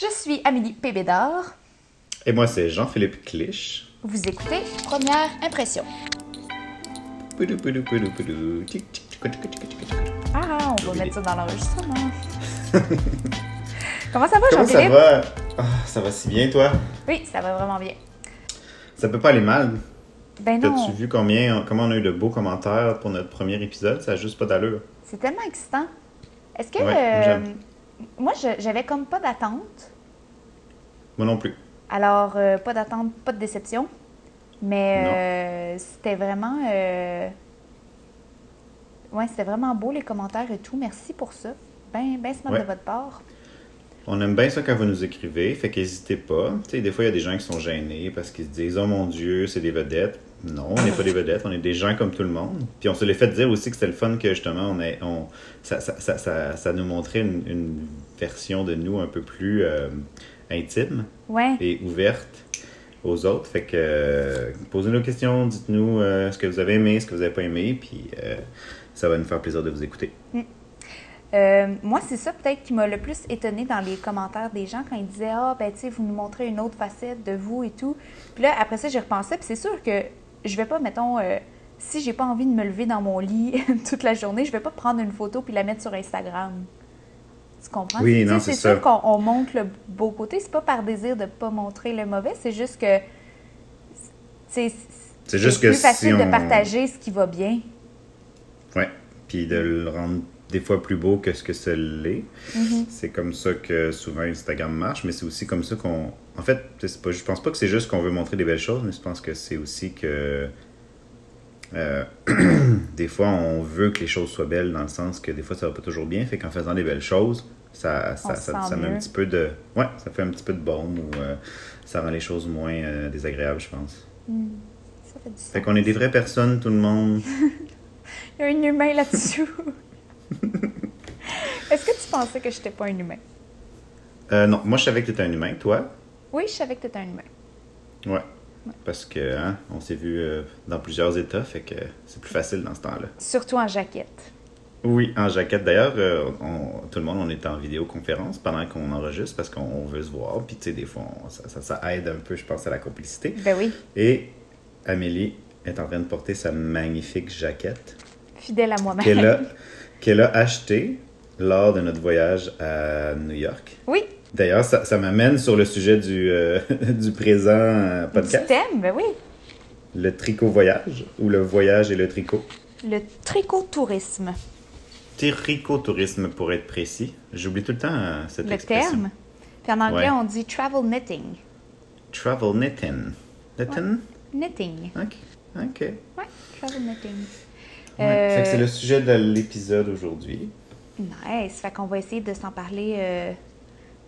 Je suis Amélie Pébédard. Et moi, c'est Jean-Philippe Clich. Vous écoutez Première Impression. Ah, on va mettre ça dans l'enregistrement. Comment ça va, Comment ça Jean-Philippe? va? Ah, ça va si bien, toi? Oui, ça va vraiment bien. Ça peut pas aller mal. Ben non, T'as-tu vu combien, comment on a eu de beaux commentaires pour notre premier épisode? Ça a juste pas d'allure. c'est tellement excitant. Est-ce que... Ouais, euh. Moi, j'avais comme pas d'attente. Moi non plus. Alors, euh, pas d'attente, pas de déception. Mais euh, c'était vraiment... euh, Ouais, c'était vraiment beau, les commentaires et tout. Merci pour ça. Ben, ben smart Ouais. de votre part. On aime bien ça quand vous nous écrivez, fait qu'hésitez pas. Tu sais, des fois, il y a des gens qui sont gênés parce qu'ils se disent « Oh mon Dieu, c'est des vedettes ». Non, on n'est pas des vedettes, on est des gens comme tout le monde. Puis on se l'est fait dire aussi que c'était le fun que justement, on est, on, ça, ça, ça, ça, nous montrait une, une version de nous un peu plus euh, intime Ouais. et ouverte aux autres. Fait que euh, posez nos questions, dites-nous euh, ce que vous avez aimé, ce que vous n'avez pas aimé, puis euh, ça va nous faire plaisir de vous écouter. Euh, moi, c'est ça peut-être qui m'a le plus étonné dans les commentaires des gens quand ils disaient Ah, ben, tu sais, vous nous montrez une autre facette de vous et tout. Puis là, après ça, j'y repensais, puis c'est sûr que je vais pas, mettons, euh, si j'ai pas envie de me lever dans mon lit toute la journée, je vais pas prendre une photo puis la mettre sur Instagram. Tu comprends? Oui, non, c'est c'est ça. sûr qu'on on montre le beau côté. C'est pas par désir de pas montrer le mauvais, c'est juste que. C'est C'est juste que plus facile si de partager ce qui va bien. Ouais. Puis de le rendre des fois plus beau que ce que ça l'est. C'est comme ça que souvent Instagram marche, mais c'est aussi comme ça qu'on. En fait, pas, je pense pas que c'est juste qu'on veut montrer des belles choses, mais je pense que c'est aussi que. euh, des fois, on veut que les choses soient belles dans le sens que des fois, ça va pas toujours bien. Fait qu'en faisant des belles choses, ça, ça, ça, ça met un petit peu de. Ouais, ça fait un petit peu de baume ou euh, ça rend les choses moins euh, désagréables, je pense. Ça fait du sens. Fait qu'on est des vraies personnes, tout le monde. Il y a un humain là-dessous. Est-ce que tu pensais que je n'étais pas un humain? Euh, non, moi, je savais que tu étais un humain. Toi? Oui, je savais que tu étais un humain. Ouais. Parce que hein, on s'est vu euh, dans plusieurs états, fait que c'est plus facile dans ce temps-là. Surtout en jaquette. Oui, en jaquette. D'ailleurs, euh, tout le monde, on est en vidéoconférence pendant qu'on enregistre parce qu'on veut se voir. Puis, tu sais, des fois, on- ça, ça- ça aide un peu, je pense, à la complicité. Ben oui, Et Amélie est en train de porter sa magnifique jaquette fidèle à moi-même. qu'elle a, qu'elle a achetée lors de notre voyage à New York. Oui, D'ailleurs, ça, ça m'amène sur le sujet du, euh, du présent euh, du podcast. thème, ben oui. Le tricot voyage ou le voyage et le tricot? Le tricot-tourisme. Tricotourisme pour être précis. J'oublie tout le temps euh, cette Le expression. terme. Puis en anglais, Ouais. on dit travel knitting. Travel knitting. Knitting? Knitting. Ok. Ok. Ouais, travel knitting. Ouais. Euh, c'est le sujet de l'épisode aujourd'hui. Nice. Fait qu'on va essayer de s'en parler euh,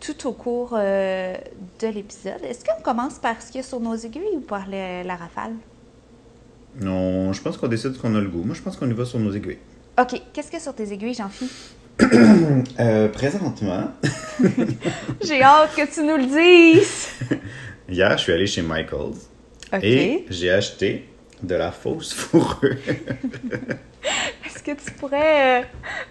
tout au cours euh, de l'épisode. Est-ce qu'on commence par ce qu'il y a sur nos aiguilles ou par le- la rafale? Non, je pense qu'on décide qu'on a le goût. Moi, je pense qu'on y va sur nos aiguilles. OK. Qu'est-ce qu'il y a sur tes aiguilles, Jean-Philippe? Euh, présentement, J'ai hâte que tu nous le dises! hier, je suis allé chez Michaels et j'ai acheté de la fausse fourrure. Est-ce que tu pourrais euh,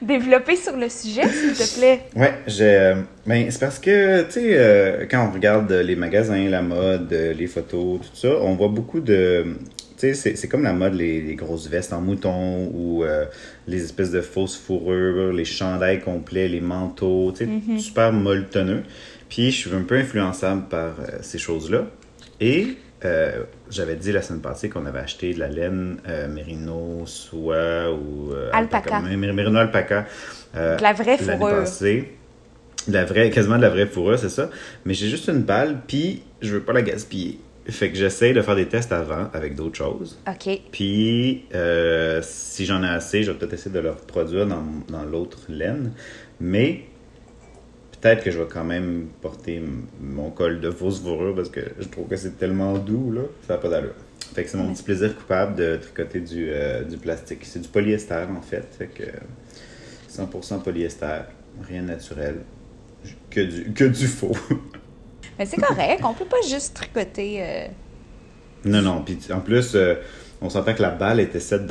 développer sur le sujet, s'il te plaît? Ouais, j'ai. euh, ben, c'est parce que, tu sais, euh, quand on regarde les magasins, la mode, les photos, tout ça, on voit beaucoup de. Tu sais, c'est- comme la mode, les, les grosses vestes en mouton ou euh, les espèces de fausses fourrures, les chandails complets, les manteaux, tu sais, super molletonneux. Puis je suis un peu influençable par ces choses-là. Et euh, j'avais dit la semaine passée qu'on avait acheté de la laine euh, mérino, soie ou. euh, Alpaca. Mé- Mérino alpaca. euh, De la vraie fourrure. passée. De la vraie, quasiment de la vraie fourrure, c'est ça. Mais j'ai juste une balle, puis je veux pas la gaspiller. Fait que j'essaie de faire des tests avant avec d'autres choses. OK. Puis, euh, si j'en ai assez, je vais peut-être essayer de le reproduire dans, dans l'autre laine. Mais peut-être que je vais quand même porter mon col de fausse fourrure parce que je trouve que c'est tellement doux, là. Ça n'a pas d'allure. Fait que c'est mon petit plaisir coupable de tricoter du, euh, du plastique. C'est du polyester, en fait. Fait que 100% polyester, rien de naturel. Que du, que du faux. Mais c'est correct, on peut pas juste tricoter. euh, non, non. Puis en plus, euh, on s'entend que la balle était 7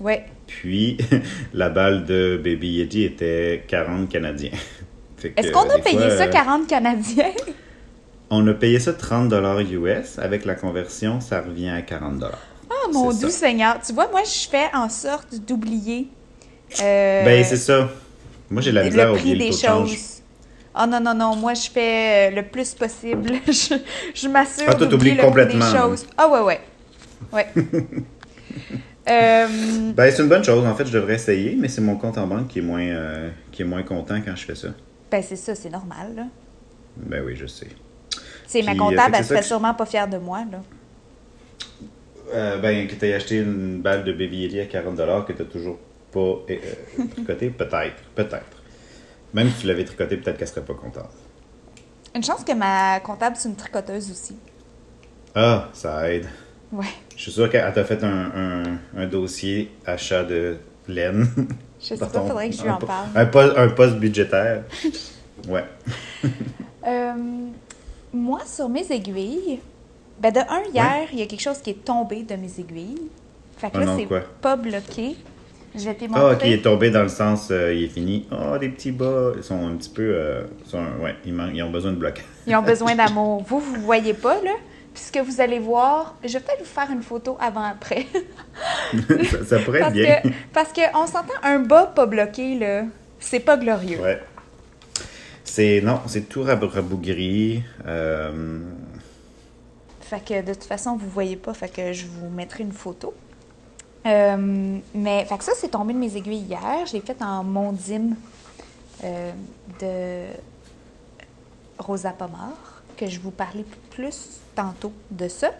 Ouais. Puis la balle de Baby Yeti était 40 Canadiens. Est-ce qu'on a payé fois, ça euh, 40 Canadiens? On a payé ça 30 US. Avec la conversion, ça revient à 40 Oh mon doux ça. Seigneur. Tu vois, moi, je fais en sorte d'oublier euh, Ben, c'est ça. Moi, j'ai la misère à oublier le des taux de change. choses. Oh non, non, non. Moi, je fais euh, le plus possible. je je m'assure Ah, d'oublier complètement, des choses. Ah ouais, ouais. Ouais. Euh, Ben, c'est une bonne chose. En fait, je devrais essayer, mais c'est mon compte en banque qui est moins, euh, qui est moins content quand je fais ça. Ben, c'est ça, c'est normal, là. Ben oui, je sais. C'est ma euh, comptable, que elle serait que- sûrement pas fière de moi, là. Euh, ben, que tu acheté une balle de Yeti à 40 que tu toujours pas euh, euh, tricoté, peut-être. Peut-être. Même si tu l'avais tricoté, peut-être qu'elle serait pas contente. Une chance que ma comptable, c'est une tricoteuse aussi. Ah, ça aide. Ouais. Je suis sûr qu'elle t'a fait un, un- un dossier achat de laine. Je sais pas, faudrait que je lui en parle. Un poste, un poste budgétaire. Ouais. Euh, moi, sur mes aiguilles, ben de un, hier, il y a quelque chose qui est tombé de mes aiguilles. Fait que Oh là, c'est pas bloqué. Je vais te Ah, ok, montrer. il est tombé dans le sens, euh, il est fini. Ah, des petits bas, ils sont un petit peu. euh, sont- ouais, ils, man- ils ont besoin de bloc. Ils ont besoin d'amour. Vous, vous voyez pas, là? Puis ce que vous allez voir, je vais peut-être vous faire une photo avant-après. ça, ça pourrait être parce bien. que, parce que on s'entend un bas pas bloqué, là. C'est pas glorieux. Ouais. C'est. Non, c'est tout rab- rabougri. Euh, Fait que de toute façon, vous voyez pas, fait que je vous mettrai une photo. Euh, mais fait que ça, c'est tombé de mes aiguilles hier. Je l'ai fait en mondime euh, de Rosa Pomar, que je vous parlais plus tantôt de ça.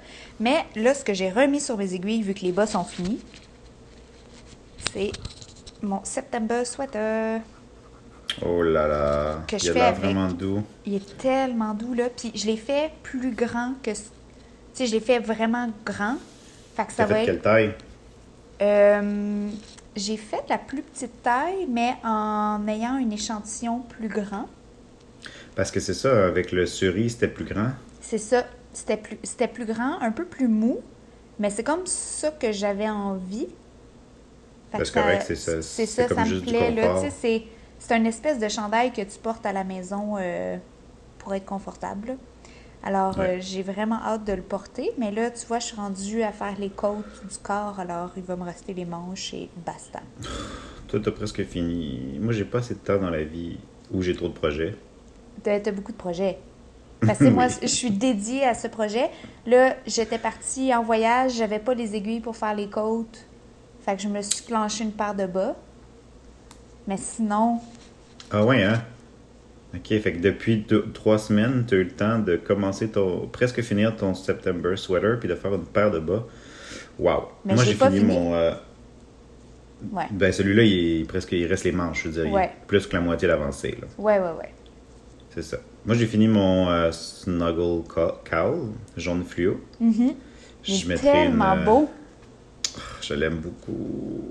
Mais là, ce que j'ai remis sur mes aiguilles, vu que les bas sont finis, c'est mon September Sweater. Oh là là. Que je il avec. vraiment doux. Il est tellement doux, là. Puis je l'ai fait plus grand que... Tu sais, je l'ai fait vraiment grand. Fait que ça va fait être... quelle taille? Euh, j'ai fait la plus petite taille, mais en ayant un échantillon plus grand. Parce que c'est ça, avec le cerise, c'était plus grand. C'est ça. C'était plus, c'était plus grand, un peu plus mou, mais c'est comme ça que j'avais envie. C'est correct, c'est ça. C'est ça, ça me plaît. Là, c'est, c'est une espèce de chandail que tu portes à la maison euh, pour être confortable. Alors, Ouais. euh, j'ai vraiment hâte de le porter, mais là, tu vois, je suis rendue à faire les côtes du corps, alors il va me rester les manches et basta. Toi, t'as presque fini. Moi, j'ai pas assez de temps dans la vie où j'ai trop de projets. T'as t'as beaucoup de projets. Parce que moi, je suis dédiée à ce projet. Là, j'étais partie en voyage, j'avais pas les aiguilles pour faire les côtes. Fait que je me suis clenché une paire de bas. Mais sinon, Ah ouais, hein? Ok, fait que depuis deux- trois semaines, tu as eu le temps de commencer ton. presque finir ton September sweater puis de faire une paire de bas. Wow! Mais Moi, j'ai fini, fini. mon. euh, ouais. Ben, celui-là, il est presque. Il reste les manches, je veux dire. il est Ouais. plus que la moitié d'avancée, là. Ouais, ouais, ouais. C'est ça. Moi, j'ai fini mon euh, Snuggle Co- Cowl, jaune fluo. Mhm. Je tellement une, euh, beau. Je l'aime beaucoup.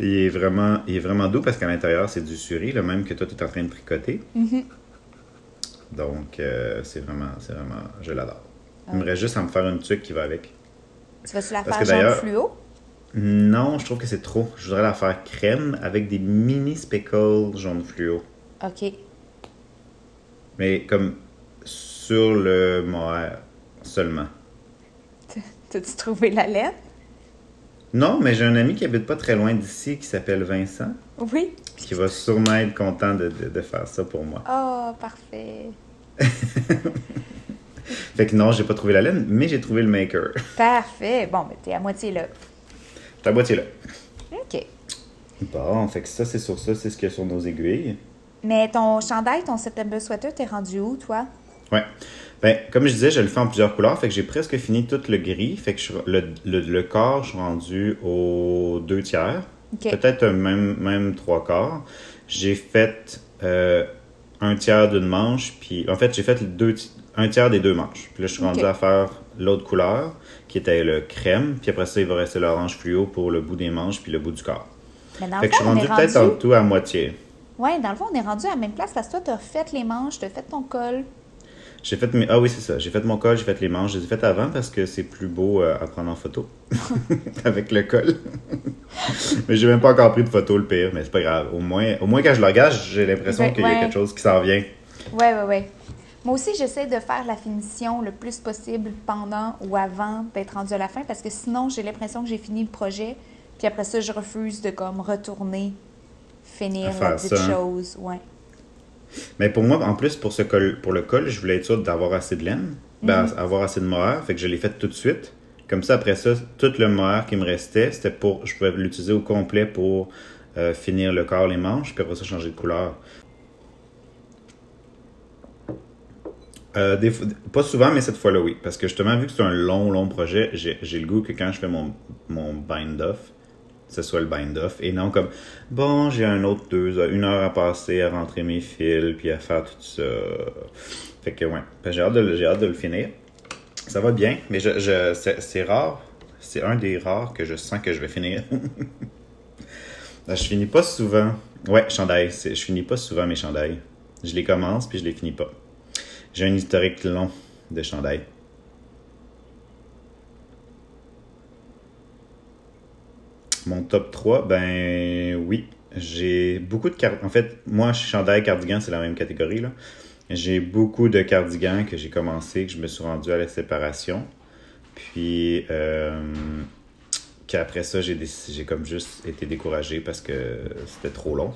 Il est vraiment, il est vraiment doux parce qu'à l'intérieur, c'est du suri, le même que toi, tu es en train de tricoter. Mhm. Donc, euh, c'est vraiment, c'est vraiment, je l'adore. Il me reste juste à me faire une tuque qui va avec. Tu vas-tu la Parce faire jaune fluo? Non, je trouve que c'est trop. Je voudrais la faire crème avec des mini speckles jaune fluo. OK. Mais comme sur le mohair seulement. T'as-tu trouvé la lettre? Non, mais j'ai un ami qui habite pas très loin d'ici qui s'appelle Vincent, Oui. qui va sûrement être content de, de- de faire ça pour moi. Oh, parfait. Fait que non, j'ai pas trouvé la laine, mais j'ai trouvé le maker. Parfait. Bon, ben, t'es à moitié là. Ta boîtier là. OK. Bon, fait que ça, c'est sur ça, c'est ce qu'il y a sur nos aiguilles. Mais ton chandail, ton September sweater, t'es rendu où, toi? Ouais. Ben, comme je disais, je le fais en plusieurs couleurs, fait que j'ai presque fini tout le gris. Fait que je le, le, le corps, je suis rendu aux deux tiers. Peut-être même, même trois quarts. J'ai fait euh, un tiers d'une manche, puis en fait, j'ai fait deux, un tiers des deux manches. Puis là, je suis rendu à faire l'autre couleur, qui était le crème, puis après ça, il va rester l'orange fluo pour le bout des manches, puis le bout du corps. Mais dans Fait que je suis rendu peut-être en tout à moitié. Ouais, dans le fond, on est rendu à la même place parce que toi, t'as fait les manches, t'as fait ton col. J'ai fait mes... Ah oui, c'est ça. J'ai fait mon col, j'ai fait les manches. Je les ai faites avant parce que c'est plus beau euh, à prendre en photo avec le col. mais j'ai même pas encore pris de photo, le pire, mais c'est pas grave. Au moins, au moins quand je le regarde, j'ai l'impression Ouais, qu'il y a ouais. quelque chose qui s'en vient. Ouais, ouais, ouais. Moi aussi, j'essaie de faire la finition le plus possible pendant ou avant d'être rendu à la fin parce que sinon, j'ai l'impression que j'ai fini le projet. Puis après ça, je refuse de comme retourner, finir À la petite ça, chose. Ouais. Mais pour moi, en plus, pour, ce col, pour le col, je voulais être sûr d'avoir assez de laine, ben, Mhm. avoir assez de mohair. Fait que je l'ai fait tout de suite. Comme ça, après ça, tout le mohair qui me restait, c'était pour. Je pouvais l'utiliser au complet pour euh, finir le corps, les manches, puis après ça, changer de couleur. Euh, des pas souvent, mais cette fois-là, oui. Parce que justement, vu que c'est un long, long projet, j'ai j'ai le goût que quand je fais mon, mon bind-off, ce soit le bind-off. Et non comme, bon, j'ai un autre deux une heure à passer à rentrer mes fils, puis à faire tout ça. Fait que, ouais. Que J'ai hâte, hâte de le finir. Ça va bien, mais je, je, c'est rare. C'est un des rares que je sens que je vais finir. Ben, je finis pas souvent. Ouais, chandail. Je finis pas souvent mes chandails. Je les commence, puis je les finis pas. J'ai un historique long de chandail. Mon top 3, ben oui. J'ai beaucoup de cardigans. En fait, moi, chandail, cardigan, c'est la même catégorie. là. J'ai beaucoup de cardigans que j'ai commencé, que je me suis rendu à la séparation. Puis, euh, qu'après ça, j'ai comme juste été découragé parce que c'était trop long.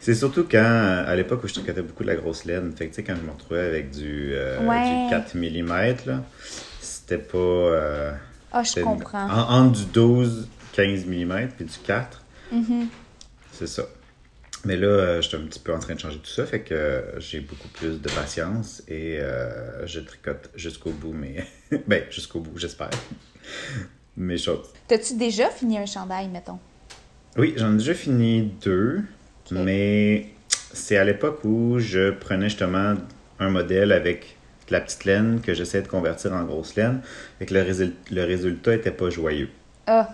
C'est surtout quand, à l'époque où je tricotais beaucoup de la grosse laine, fait que tu sais, quand je me retrouvais avec du, euh, Ouais. du 4 mm, là, c'était pas. euh, Ah, je comprends. En, entre du 12, 15 mm puis du 4. Mhm. C'est ça. Mais là, euh, je suis un petit peu en train de changer tout ça, fait que euh, j'ai beaucoup plus de patience et euh, je tricote jusqu'au bout, mais. ben, jusqu'au bout, j'espère. Mes choses. T'as-tu déjà fini un chandail, mettons? Oui, j'en ai déjà fini deux, mais c'est à l'époque où je prenais justement un modèle avec de la petite laine que j'essayais de convertir en grosse laine et que le, résul- le résultat était pas joyeux. Ah,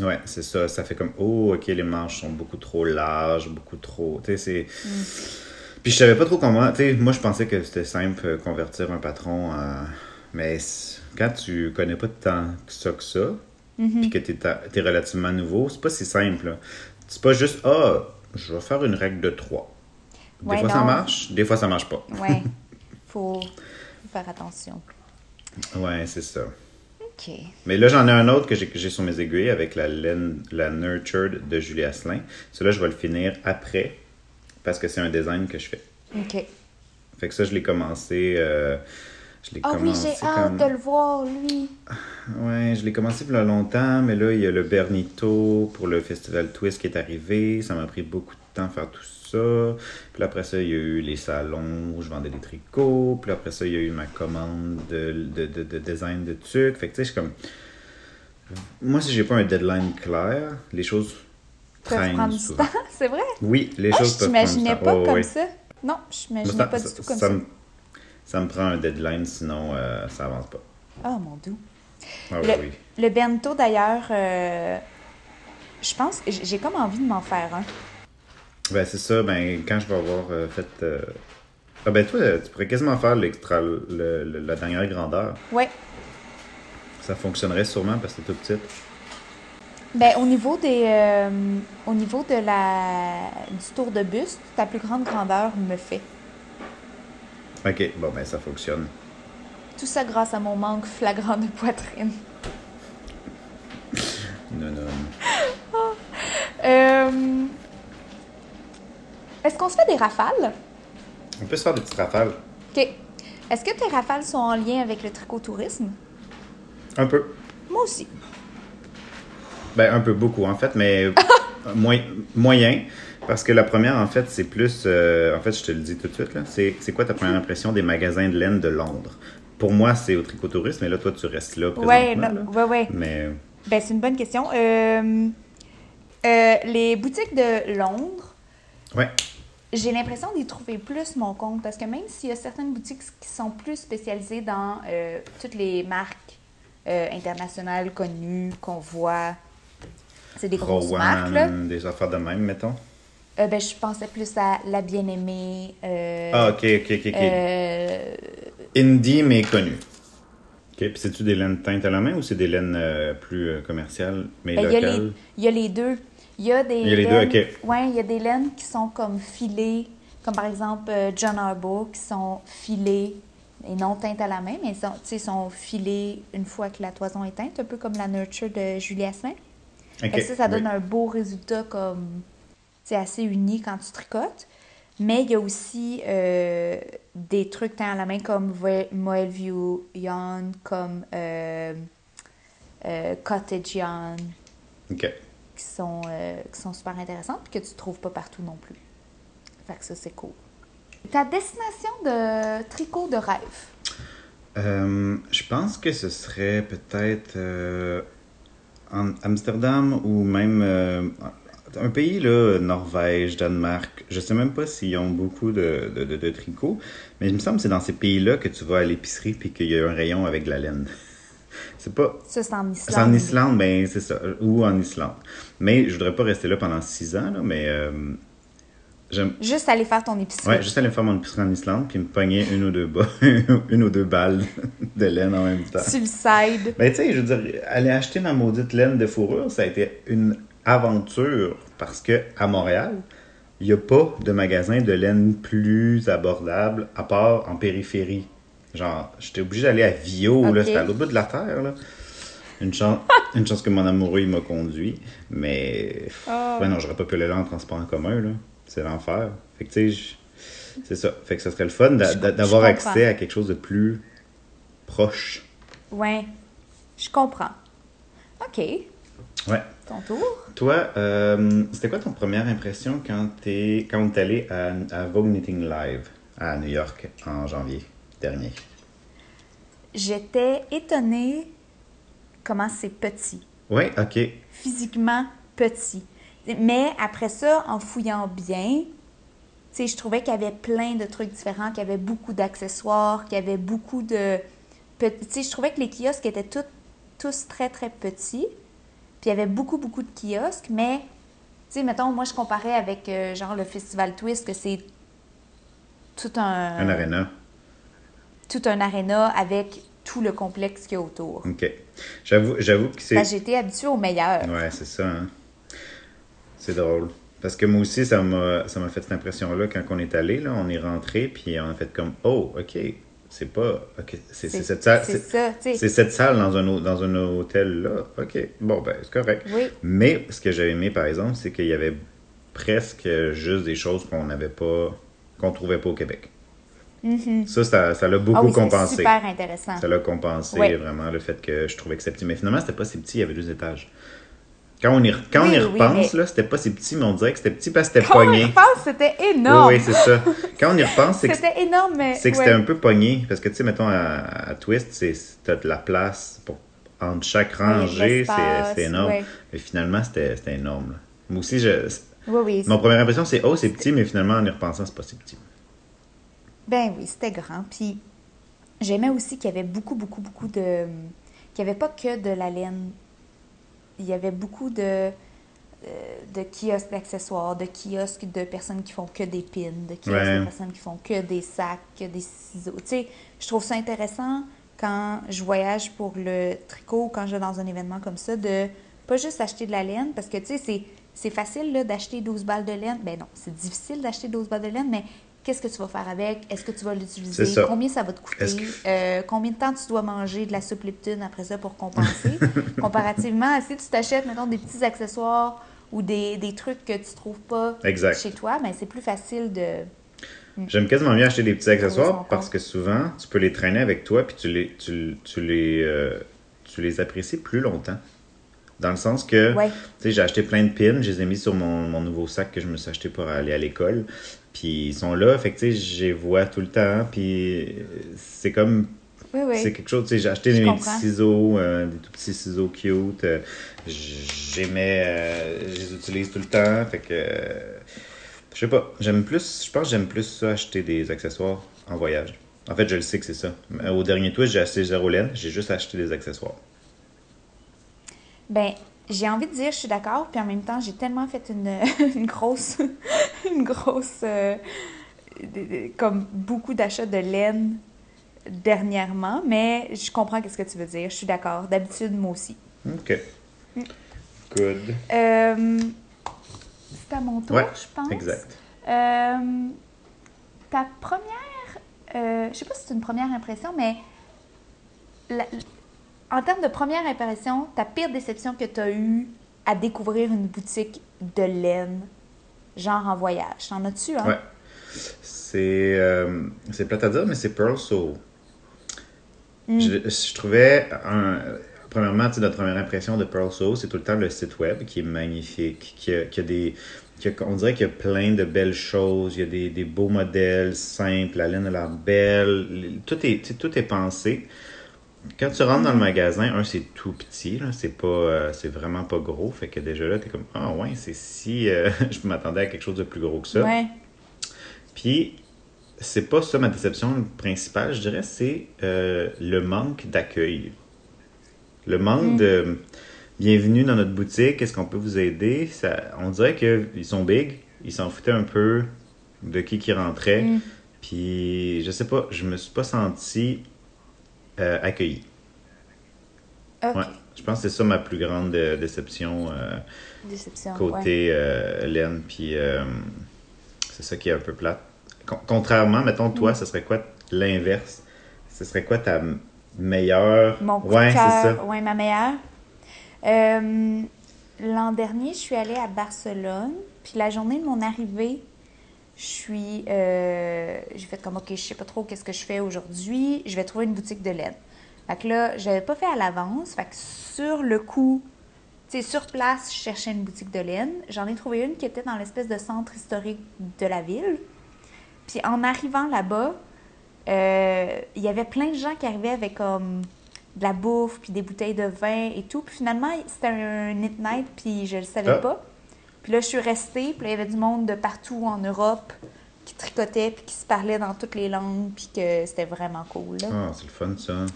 Ouais, c'est ça. Ça fait comme, oh, ok, les manches sont beaucoup trop larges, beaucoup trop. Tu sais, c'est. Puis je savais pas trop comment. Tu sais, moi, je pensais que c'était simple, euh, convertir un patron. euh, Mais quand tu connais pas tant que ça que ça, puis que t'es, t'es relativement nouveau, c'est pas si simple. C'est pas juste, ah, je vais faire une règle de 3. Des Ouais, fois, ça marche, des fois, ça marche pas. ouais. Faut faire attention. Ouais, c'est ça. OK. Mais là, j'en ai un autre que j'ai, sur mes aiguilles avec la laine, la Nurtured de Julie Asselin. Celui-là, je vais le finir après parce que c'est un design que je fais. OK. Fait que ça, je l'ai commencé. euh, je l'ai Ah oui, j'ai hâte comme- de le voir, lui. Ouais, je l'ai commencé il y a longtemps, mais là, il y a le Bernito pour le Festival Twist qui est arrivé. Ça m'a pris beaucoup de temps à faire tout ça. Puis après ça, il y a eu les salons où je vendais des tricots. Puis après ça, il y a eu ma commande de, de, de, de design de trucs. Fait que tu sais, je suis comme. Moi, si j'ai pas un deadline clair, les choses traînent c'est vrai? Oui, les Ah, choses je peuvent prendre du t'imaginais pas Ouais, comme ça. Non, je m'imaginais pas ça, du tout comme ça ça. me, ça me prend un deadline, sinon euh, ça avance pas. Ah, mon doux. Ah Le- oui. Le bento, d'ailleurs, euh, je pense j'ai comme envie de m'en faire un. Ben, c'est ça. Ben, quand je vais avoir euh, fait. euh, Ah, ben, toi, tu pourrais quasiment faire l'extra, le- le- la dernière grandeur. Ouais. Ça fonctionnerait sûrement parce que c'est tout petit. Ben, au niveau des, euh, au niveau de la, du tour de buste, ta plus grande grandeur me fait. Ok, bon, ben, ça fonctionne. Tout ça grâce à mon manque flagrant de poitrine. Non, non. Euh, Est-ce qu'on se fait des rafales? On peut se faire des petites rafales. OK. Est-ce que tes rafales sont en lien avec le tricotourisme? Un peu. Moi aussi. Ben, un peu beaucoup, en fait, mais moy- moyen. Parce que la première, en fait, c'est plus. euh, en fait, je te le dis tout de suite, là. C'est quoi ta première impression des magasins de laine de Londres? Pour moi, c'est au tricotourisme, mais là, toi, tu restes là là. ouais, ouais. Mais. Ben, c'est une bonne question. Euh, euh, les boutiques de Londres, Ouais. J'ai l'impression d'y trouver plus mon compte parce que même s'il y a certaines boutiques qui sont plus spécialisées dans euh, toutes les marques euh, internationales connues qu'on voit, c'est des grosses marques, là. Des affaires de même, mettons? Euh, ben, je pensais plus à La Bien-Aimée, Ah, ok, ok, ok, indie, mais connu. OK, puis c'est-tu des laines teintes à la main ou c'est des laines plus commerciales, mais Ben, il, y locales? il y a les deux. Il y a des Il y a les deux, laines, ok. ouais, il y a des laines qui sont comme filées, comme par exemple euh, John Harbaugh, qui sont filées et non teintes à la main, mais sais, sont filées une fois que la toison est teinte, un peu comme la Nurture de Julie Asselin. OK, Fait que ça, ça donne oui. un beau résultat comme, sais, assez uni quand tu tricotes. Mais il y a aussi euh, des trucs teints à la main comme Vo- Moel View Yarn, comme euh, euh, Cottage Yarn, OK. Qui sont, euh, qui sont super intéressantes et que tu ne trouves pas partout non plus. Fait que ça, c'est cool. Ta destination de tricot de rêve? Euh, je pense que ce serait peut-être euh, en Amsterdam ou même un pays, là, Norvège, Danemark. Je sais même pas s'ils ont beaucoup de, de, de, de tricot, mais il me semble que c'est dans ces pays-là que tu vas à l'épicerie puis qu'il y a un rayon avec de la laine. C'est pas. Ça, c'est en Islande. C'est en Islande, ben c'est ça. Ou en Islande. Mais je voudrais pas rester là pendant six ans, là, mais euh. Juste aller faire ton épicerie. Ouais, juste aller faire mon épicerie en Islande puis me pogner une ou deux, une ou deux balles de laine en même temps. Side. Ben, tu sais, je veux dire, aller acheter ma maudite laine de fourrure, ça a été une aventure parce que à Montréal, il n'y a pas de magasin de laine plus abordable à part en périphérie. Genre, j'étais obligé d'aller à Vio, là, c'était à l'autre bout de la terre, là. Une chance, une chance que mon amoureux, il m'a conduit, mais... Ah. Ouais, non, j'aurais pas pu aller là en transport en commun, là. C'est l'enfer. Fait que, tu sais, c'est ça. Fait que ça serait le fun d'avoir accès à quelque chose de plus proche. Ouais, je comprends. OK, Ouais. ton tour. Toi, euh, c'était quoi ton première impression quand t'es quand allé à, à Vogue Knitting Live à New York en janvier? Dernier? J'étais étonnée comment c'est petit. Oui, ok. Physiquement petit. Mais après ça, en fouillant bien, je trouvais qu'il y avait plein de trucs différents, qu'il y avait beaucoup d'accessoires, qu'il y avait beaucoup de... je trouvais que les kiosques étaient tous, tous très, très petits. Puis il y avait beaucoup, beaucoup de kiosques, mais, tu sais, mettons, moi, je comparais avec, euh, genre, le Festival Twist, que c'est tout un... Un aréna. Tout un aréna avec tout le complexe qu'il y a autour. Ok. J'avoue, j'avoue que c'est. J'étais habituée au meilleur. Ouais, c'est ça. hein. C'est drôle. Parce que moi aussi, ça m'a, ça m'a fait cette impression-là quand on est allé. Là, on est rentré, puis on a fait comme Oh, ok. C'est pas. Ok. C'est, c'est cette salle. C'est ça, cette salle dans un, dans un hôtel là. Ok. Bon, ben, c'est correct. Oui. Mais ce que j'ai aimé, par exemple, c'est qu'il y avait presque juste des choses qu'on n'avait pas, qu'on trouvait pas au Québec. Ça, ça, ça l'a beaucoup Ah oui, c'est compensé. super intéressant. Ça l'a compensé vraiment le fait que je trouvais que c'était petit. Mais finalement, c'était pas si petit, il y avait deux étages. Quand on y, quand on y repense, mais- là, c'était pas si petit, mais on dirait que c'était petit parce que c'était Quand on y pogné. repense, c'était énorme. oui, c'est ça. Quand on y repense, c'est que, C'était énorme, mais. c'est que c'était un peu pogné. Parce que, tu sais, mettons, à, à Twist, c'est, t'as de la place pour, entre chaque rangée, c'est, c'est énorme. Mais finalement, c'était, c'était énorme. là. Moi aussi, je, mon première impression, c'est oh, c'est petit, mais finalement, en y repensant, c'est pas si petit. Ben oui, c'était grand. Puis j'aimais aussi qu'il y avait beaucoup, beaucoup, beaucoup de. qu'il n'y avait pas que de la laine. Il y avait beaucoup de. euh, de kiosques d'accessoires, de kiosques de personnes qui font que des pins, de kiosques Ouais. de personnes qui font que des sacs, que des ciseaux. Tu sais, je trouve ça intéressant quand je voyage pour le tricot, quand je vais dans un événement comme ça, de pas juste acheter de la laine, parce que tu sais, c'est, c'est facile d'acheter 12 balles de laine. Ben non, c'est difficile d'acheter 12 balles de laine, mais qu'est-ce que tu vas faire avec? Est-ce que tu vas l'utiliser? Combien ça va te coûter? Que- Euh, combien de temps tu dois manger de la soupe Lipton après ça pour compenser? Comparativement à si tu t'achètes, mettons, des petits accessoires ou des, des trucs que tu trouves pas Exact. chez toi, ben c'est plus facile de... J'aime quasiment mieux acheter des petits accessoires parce que souvent, tu peux les traîner avec toi puis tu les, tu, tu les, euh, tu les apprécies plus longtemps. Dans le sens que, Ouais. tu sais, j'ai acheté plein de pins, je les ai mis sur mon, mon nouveau sac que je me suis acheté pour aller à l'école. Puis ils sont là, fait que, tu sais, je les vois tout le temps. Puis c'est comme Oui, oui. c'est quelque chose, tu sais, j'ai acheté comprends. petits ciseaux, euh, des tout petits ciseaux cute. euh, J'aimais, euh, je les utilise tout le temps. Fait que, je sais pas, j'aime plus, je pense que j'aime plus ça, acheter des accessoires en voyage. En fait, je le sais que c'est ça. Au dernier twist, j'ai acheté zéro laine, j'ai juste acheté des accessoires. Ben, j'ai envie de dire, je suis d'accord, puis en même temps, j'ai tellement fait une, une grosse, une grosse, euh, comme beaucoup d'achats de laine dernièrement, mais je comprends qu'est-ce que tu veux dire. Je suis d'accord. D'habitude, moi aussi. OK. Good. Euh, c'est à mon tour, Ouais, je pense. Exact. Euh, ta première, je sais pas si c'est une première impression, mais la- en termes de première impression, ta pire déception que tu as eue à découvrir une boutique de laine, genre en voyage. T'en as-tu, hein? Ouais. C'est euh, c'est plate à dire, mais c'est Pearl Soul. Mm. Je, je trouvais, un, premièrement, tu sais, notre première impression de Pearl Soul, c'est tout le temps le site web qui est magnifique, qui a, qui a des. qui a- on dirait qu'il y a plein de belles choses, il y a des, des beaux modèles simples, la laine a l'air belle, tout est, tout est pensé. Quand tu rentres dans le magasin, un, c'est tout petit, là, c'est pas, euh, c'est vraiment pas gros, fait que déjà là, t'es comme, ah ouais, c'est si, euh, je m'attendais à quelque chose de plus gros que ça. Ouais. Puis, c'est pas ça ma déception principale, je dirais, c'est euh, le manque d'accueil. Le manque Mm. de bienvenue dans notre boutique, est-ce qu'on peut vous aider? Ça, on dirait qu'ils sont big, ils s'en foutaient un peu de qui qui rentrait. Mm. Puis, je sais pas, je me suis pas senti euh, accueilli. Ouais. Je pense que c'est ça ma plus grande euh, déception. euh, Déception. ouais. côté laine, puis c'est ça qui est un peu plate. Con- contrairement, mettons, toi, Mm. ce serait quoi l'inverse? Ce serait quoi ta meilleure... Mon coup ouais, de cœur, ça. ouais, ma meilleure. L'an dernier, je suis allée à Barcelone, puis la journée de mon arrivée, je suis, euh, j'ai fait comme ok, je sais pas trop qu'est-ce que je fais aujourd'hui, je vais trouver une boutique de laine. Fait que là, je l'avais pas fait à l'avance, fait que sur le coup, tu sais, sur place, je cherchais une boutique de laine. J'en ai trouvé une qui était dans l'espèce de centre historique de la ville. Puis en arrivant là-bas, euh, il y avait plein de gens qui arrivaient avec comme de la bouffe, puis des bouteilles de vin et tout. Puis finalement, c'était un knit night, puis je le savais Ah. pas. Puis là, je suis restée, puis là, il y avait du monde de partout en Europe qui tricotait, puis qui se parlait dans toutes les langues, puis que c'était vraiment cool. là. Ah, c'est le fun, ça.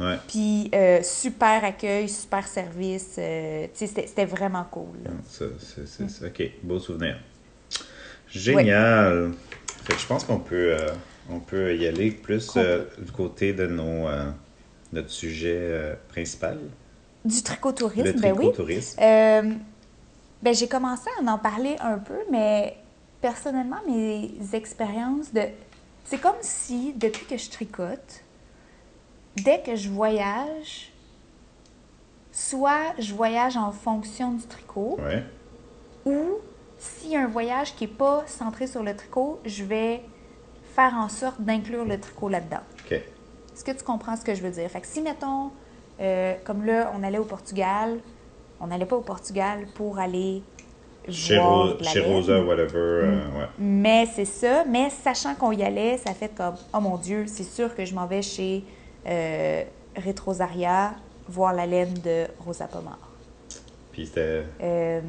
Ouais. Puis euh, super accueil, super service. euh, tu sais, c'était vraiment cool. là. Ça, c'est, c'est- OK, beau souvenir. Génial. Fait que je pense qu'on peut, euh, on peut y aller plus euh, du côté de nos, notre sujet principal, Du tricotourisme, ben oui. tricotourisme. Ben, j'ai commencé à en parler un peu, mais personnellement, mes expériences de. C'est comme si, depuis que je tricote, dès que je voyage, soit je voyage en fonction du tricot, Ouais. ou s'il y a un voyage qui n'est pas centré sur le tricot, je vais faire en sorte d'inclure le tricot là-dedans. Est-ce que tu comprends ce que je veux dire? Fait que si, mettons, euh, comme là, on allait au Portugal, on n'allait pas au Portugal pour aller Chez, voir Ro- de la chez. Rosa, whatever. euh, ouais. Mais c'est ça. Mais sachant qu'on y allait, ça fait comme, oh mon Dieu, c'est sûr que je m'en vais chez euh, Retrosaria voir la laine de Rosa Pomar. Puis c'était. Euh,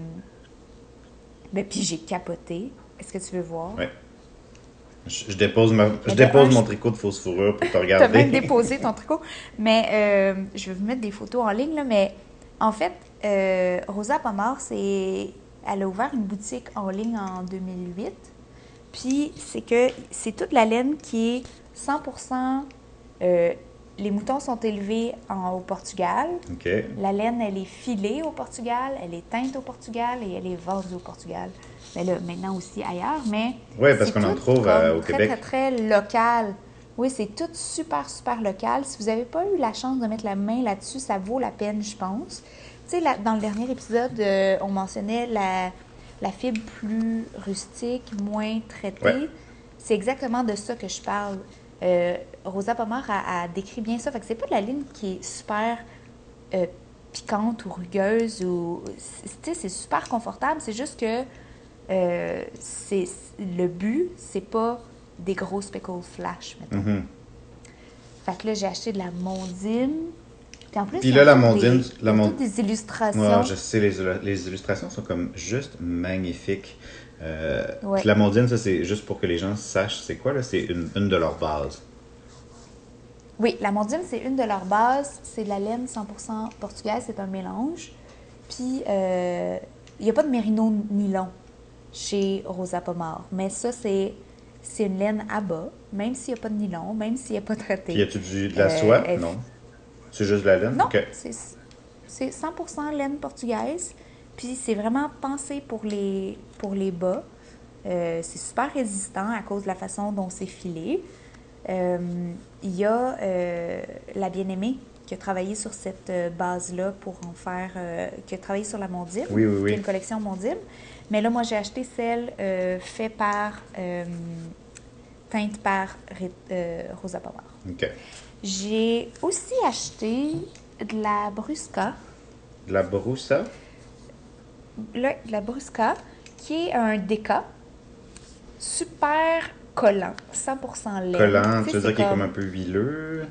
ben, puis j'ai capoté. Est-ce que tu veux voir? Ouais. Je, je dépose, ma, je dépose un, mon tricot de fausse fourrure pour te Tu as regarder. même déposé ton tricot. Mais euh, je vais vous mettre des photos en ligne, là, mais en fait, euh, Rosa Pomar, c'est, elle a ouvert une boutique en ligne en 2008. Puis c'est que c'est toute la laine qui est 100%. euh, les moutons sont élevés en- au Portugal. OK. La laine, elle est filée au Portugal, elle est teinte au Portugal et elle est vendue au Portugal. Mais là, maintenant aussi ailleurs, mais. Ouais, parce qu'on en trouve, euh, au très, Québec. Très, très local. Oui, c'est tout super, super local. Si vous n'avez pas eu la chance de mettre la main là-dessus, ça vaut la peine, je pense. Sais, dans le dernier épisode, euh, on mentionnait la, la fibre plus rustique, moins traitée. Ouais. C'est exactement de ça que je parle. Euh, Rosa Pomar a, a décrit bien ça. Fait que c'est pas de la ligne qui est super euh, piquante ou rugueuse ou c'est- super confortable. C'est juste que c'est le but, c'est pas des gros speckles flash, mettons. Mhm. Fait que là, j'ai acheté de la mondine. Puis en plus, Puis là, ont la toutes mondine, des- la ils ont mon- toutes des illustrations. Ouais, je sais, les, les illustrations sont comme juste magnifiques. Euh, Ouais. puis La mondine, ça, c'est juste pour que les gens sachent c'est quoi, là, c'est une, une de leurs bases. Oui, la mondine, c'est une de leurs bases. C'est de la laine 100% portugaise, c'est un mélange. Puis, euh, il n'y a pas de mérino nylon chez Rosa Pomar. Mais ça, c'est c'est une laine à bas, même s'il n'y a pas de nylon, même s'il n'y a pas de traité. Puis y a-tu du- de la Euh, soie? elle- Non. C'est juste de la laine? Non, OK. c'est c'est 100% laine portugaise. Puis c'est vraiment pensé pour les, pour les bas. Euh, c'est super résistant à cause de la façon dont c'est filé. Euh, Il y a euh, la bien-aimée qui a travaillé sur cette base-là pour en faire... qui a travaillé sur la Mondine, Oui, oui, qui est oui. une collection Mondine. Mais là, moi, j'ai acheté celle faite par... teinte par Rosa Power. OK. J'ai aussi acheté de la Brusca. De la broussa? Là, de la Brusca, qui est un déca super collant, 100% laine. Collant, Tu veux dire qu'il est comme un peu huileux?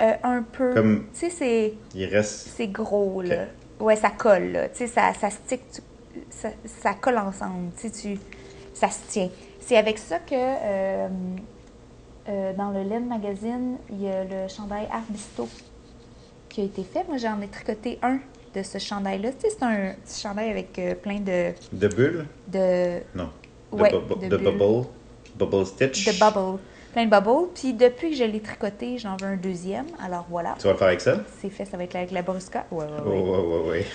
euh, un peu. Comme- Tu sais, c'est, Il reste... c'est gros, là. Ouais, ça colle, là. Tu sais, ça, ça stick, tu- ça, ça colle ensemble. Tu sais, tu, ça se tient. C'est avec ça que, euh, euh, dans le Laine Magazine, il y a le chandail Arbisto qui a été fait. Moi, j'en ai tricoté un de ce chandail-là. Tu sais, c'est un petit chandail avec euh, plein de... De bulles? de Non. De, Ouais, de de bubble? Bubble stitch? de bubble. Plein de bubbles. Puis depuis que je l'ai tricoté, j'en veux un deuxième. Alors voilà, Tu vas le faire avec ça? c'est fait, ça va être avec la Brusca. Ouais, ouais, ouais. ouais, ouais, ouais.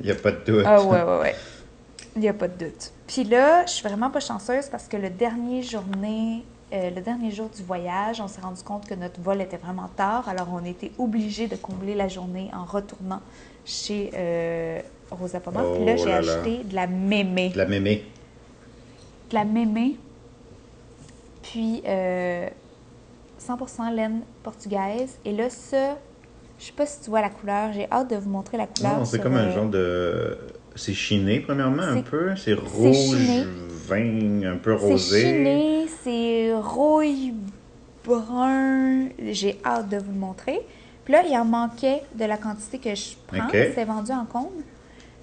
Il n'y a pas de doute. Ah ouais, ouais, ouais. Il n'y a pas de doute. Puis là, je suis vraiment pas chanceuse parce que le dernier journée, euh, le dernier jour du voyage, on s'est rendu compte que notre vol était vraiment tard. Alors, on était obligé de combler la journée en retournant chez euh, Rosa Pomar. Puis là, Oh j'ai là. acheté de la mémé. De la mémé. de la mémé, puis euh, 100% laine portugaise. Et là, ça, je sais pas si tu vois la couleur, j'ai hâte de vous montrer la couleur. Non, c'est comme un euh, genre de... C'est chiné, premièrement, un peu. C'est rouge, vin, un peu C'est rosé. chiné, c'est rouille brun. J'ai hâte de vous le montrer. Puis là, il en manquait de la quantité que je prends. C'est vendu en compte.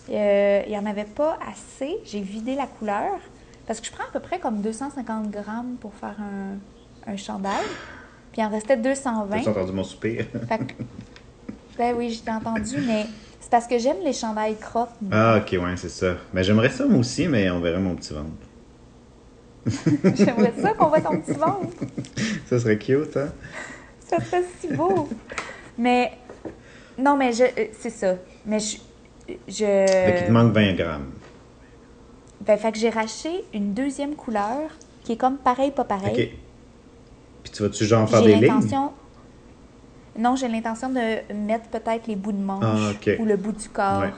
Euh, il n'y en avait pas assez. J'ai vidé la couleur. Parce que je prends à peu près comme 250 grammes pour faire un, un chandail. Puis il en restait 220. T'as entendu mon soupir? Fait que- ben oui, je t'ai entendu, mais c'est parce que j'aime les chandails croppes. moi. ah, ok, ouais, c'est ça. Mais j'aimerais ça, moi aussi, mais on verrait mon petit ventre. J'aimerais ça qu'on voit ton petit ventre. Ça serait cute, hein? Ça serait si beau. Mais non, mais je, euh, c'est ça. Mais je, je. Fait qu'il te manque 20 grammes. Ben, fait que j'ai racheté une deuxième couleur qui est comme pareil, pas pareil. Ok. Puis tu vas-tu genre faire des lignes? l'intention. Non, j'ai l'intention de mettre peut-être les bouts de manche Ah, ou le bout du corps. Ouais.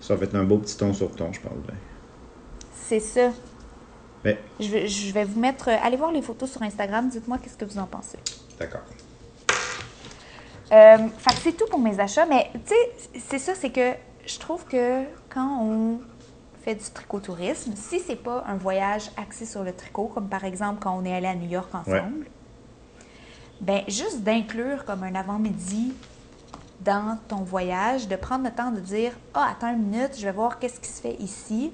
Ça va être un beau petit ton sur ton, je parle. là. C'est ça. Mais, Je vais, je vais vous mettre. euh, Allez voir les photos sur Instagram. Dites-moi qu'est-ce que vous en pensez. d'accord. Euh, c'est tout pour mes achats, mais tu sais, c'est ça, c'est que je trouve que quand on fait du tricotourisme, si c'est pas un voyage axé sur le tricot, comme par exemple quand on est allé à New York ensemble, ben juste d'inclure comme un avant-midi dans ton voyage, de prendre le temps de dire Ah, attends une minute, je vais voir qu'est-ce qui se fait ici.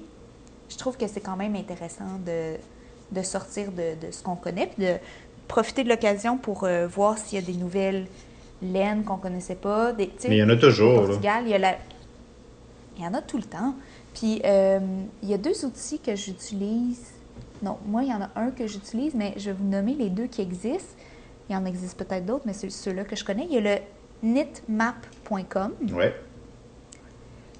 Je trouve que c'est quand même intéressant de, de sortir de, de ce qu'on connaît, puis de profiter de l'occasion pour euh, voir s'il y a des nouvelles laines qu'on connaissait pas. Des, Mais il y en a toujours, Au. Portugal, il y, a la- il y en a tout le temps. Puis, euh, il y a deux outils que j'utilise. Non, moi, il y en a un que j'utilise, mais je vais vous nommer les deux qui existent. Il y en existe peut-être d'autres, mais c'est ceux-là que je connais. Il y a le knitmap.com. Ouais.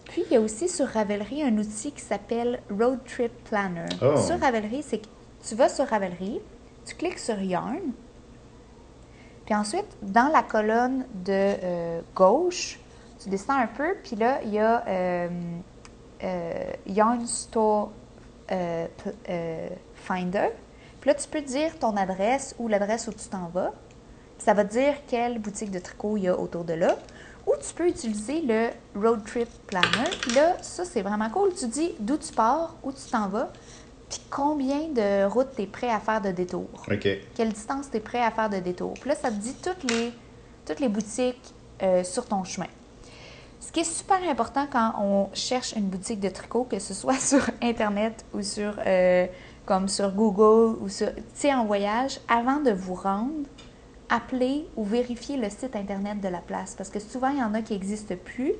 Puis, il y a aussi sur Ravelry un outil qui s'appelle Road Trip Planner. Oh. Sur Ravelry, c'est que tu vas sur Ravelry, tu cliques sur Yarn, puis ensuite, dans la colonne de euh, gauche, tu descends un peu, puis là, il y a euh, euh, Yarn Store Finder. Puis là, tu peux dire ton adresse ou l'adresse où tu t'en vas. Puis ça va te dire quelle boutique de tricot il y a autour de là. Ou tu peux utiliser le Road Trip Planner. Là, ça, c'est vraiment cool. Tu dis d'où tu pars, où tu t'en vas, puis combien de routes tu es prêt à faire de détour OK. quelle distance tu es prêt à faire de détour. Puis là, ça te dit toutes les, toutes les boutiques euh, sur ton chemin. Ce qui est super important quand on cherche une boutique de tricot, que ce soit sur Internet ou sur, euh, comme sur Google ou sur, en voyage, avant de vous rendre, appelez ou vérifiez le site Internet de la place. Parce que souvent, il y en a qui n'existent plus.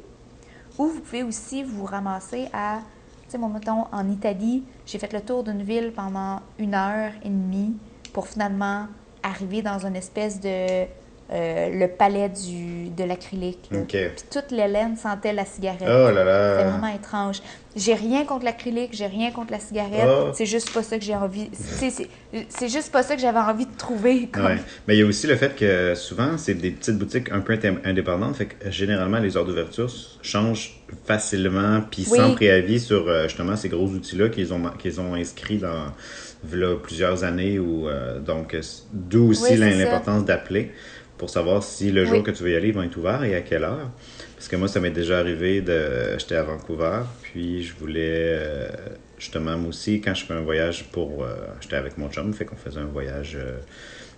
Ou vous pouvez aussi vous ramasser à Tu sais, moi, mettons, en Italie, j'ai fait le tour d'une ville pendant une heure et demie pour finalement arriver dans une espèce de euh, le palais du, de l'acrylique. là. Ok. Puis toute l'Hélène sentait la cigarette. Oh là là. C'est vraiment étrange. J'ai rien contre l'acrylique, j'ai rien contre la cigarette. Ah. C'est juste pas ça que j'ai envie. C'est juste pas ça que j'avais envie de trouver. Comme... Ouais. Mais il y a aussi le fait que souvent, c'est des petites boutiques un peu indé- indépendantes. Fait que généralement, les heures d'ouverture changent facilement, puis Oui. sans préavis sur euh, justement ces gros outils-là qu'ils ont, qu'ils ont inscrits dans plusieurs années. Euh, donc, euh, d'où aussi Oui, l'importance d'appeler pour savoir si le jour Oui. que tu veux y aller, ils vont être ouverts et à quelle heure. Parce que moi, ça m'est déjà arrivé de. J'étais à Vancouver, puis je voulais. euh, justement, moi aussi, quand je fais un voyage pour. euh, J'étais avec mon chum, fait qu'on faisait un voyage. euh,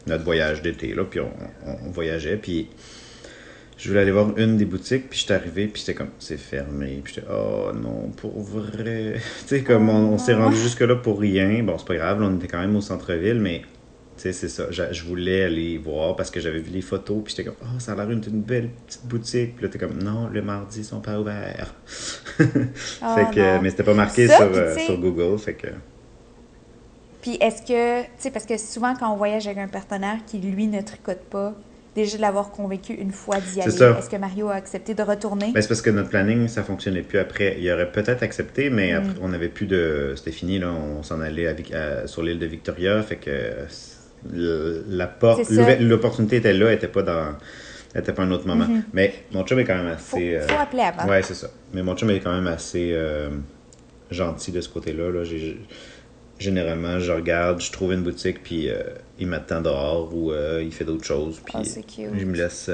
notre voyage d'été, là, puis on, on- on voyageait, puis. Je voulais aller voir une des boutiques, puis j'étais arrivé, puis c'était comme, c'est fermé. Puis j'étais, oh non, pour vrai. tu sais, comme on, on s'est rendu jusque-là pour rien. Bon, c'est pas grave, là, on était quand même au centre-ville, mais c'est ça. Je voulais aller voir parce que j'avais vu les photos, puis j'étais comme, oh, ça a l'air une, une belle petite boutique. Puis là, t'es comme, non, le mardi, ils sont pas ouverts. Ah, fait que, non. mais c'était pas marqué Ça, sur, euh, sur Google, fait que. Puis est-ce que, tu sais, parce que souvent quand on voyage avec un partenaire qui, lui, ne tricote pas, déjà de l'avoir convaincu une fois d'y aller, est-ce que Mario a accepté de retourner? Ben, c'est parce que notre planning, ça fonctionnait plus après. Il aurait peut-être accepté, mais après, on n'avait plus de. C'était fini, là. On s'en allait à à- sur l'île de Victoria. Fait que ça. l'opportunité était là, elle était pas dans. Elle était pas un autre moment. Mais mon chum est quand même faut, assez. euh, faut appeler avant. Ouais, c'est ça. Mais mon chum est quand même assez euh, gentil de ce côté-là. Là. Généralement, je regarde, je trouve une boutique, puis euh, il m'attend dehors ou il fait d'autres choses. Puis Ah, cute. il me laisse,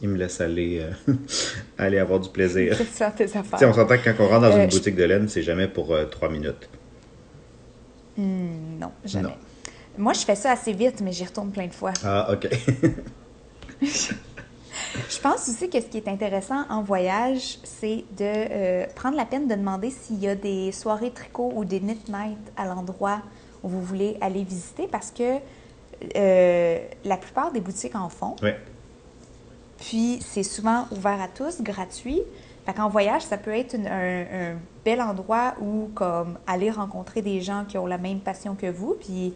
il me laisse aller, aller avoir du plaisir. Faire tes sais, on affaires. s'entend que quand on rentre dans une je- boutique de laine, c'est jamais pour trois minutes. Hmm, non, jamais. Non. Moi, je fais ça assez vite, mais j'y retourne plein de fois. Ah, ok. Je pense aussi que ce qui est intéressant en voyage, c'est de euh, prendre la peine de demander s'il y a des soirées tricot ou des knit night à l'endroit où vous voulez aller visiter parce que euh, la plupart des boutiques en font. ouais. Puis c'est souvent ouvert à tous, gratuit. Fait qu'en voyage, ça peut être une- un, un bel endroit où comme aller rencontrer des gens qui ont la même passion que vous. Puis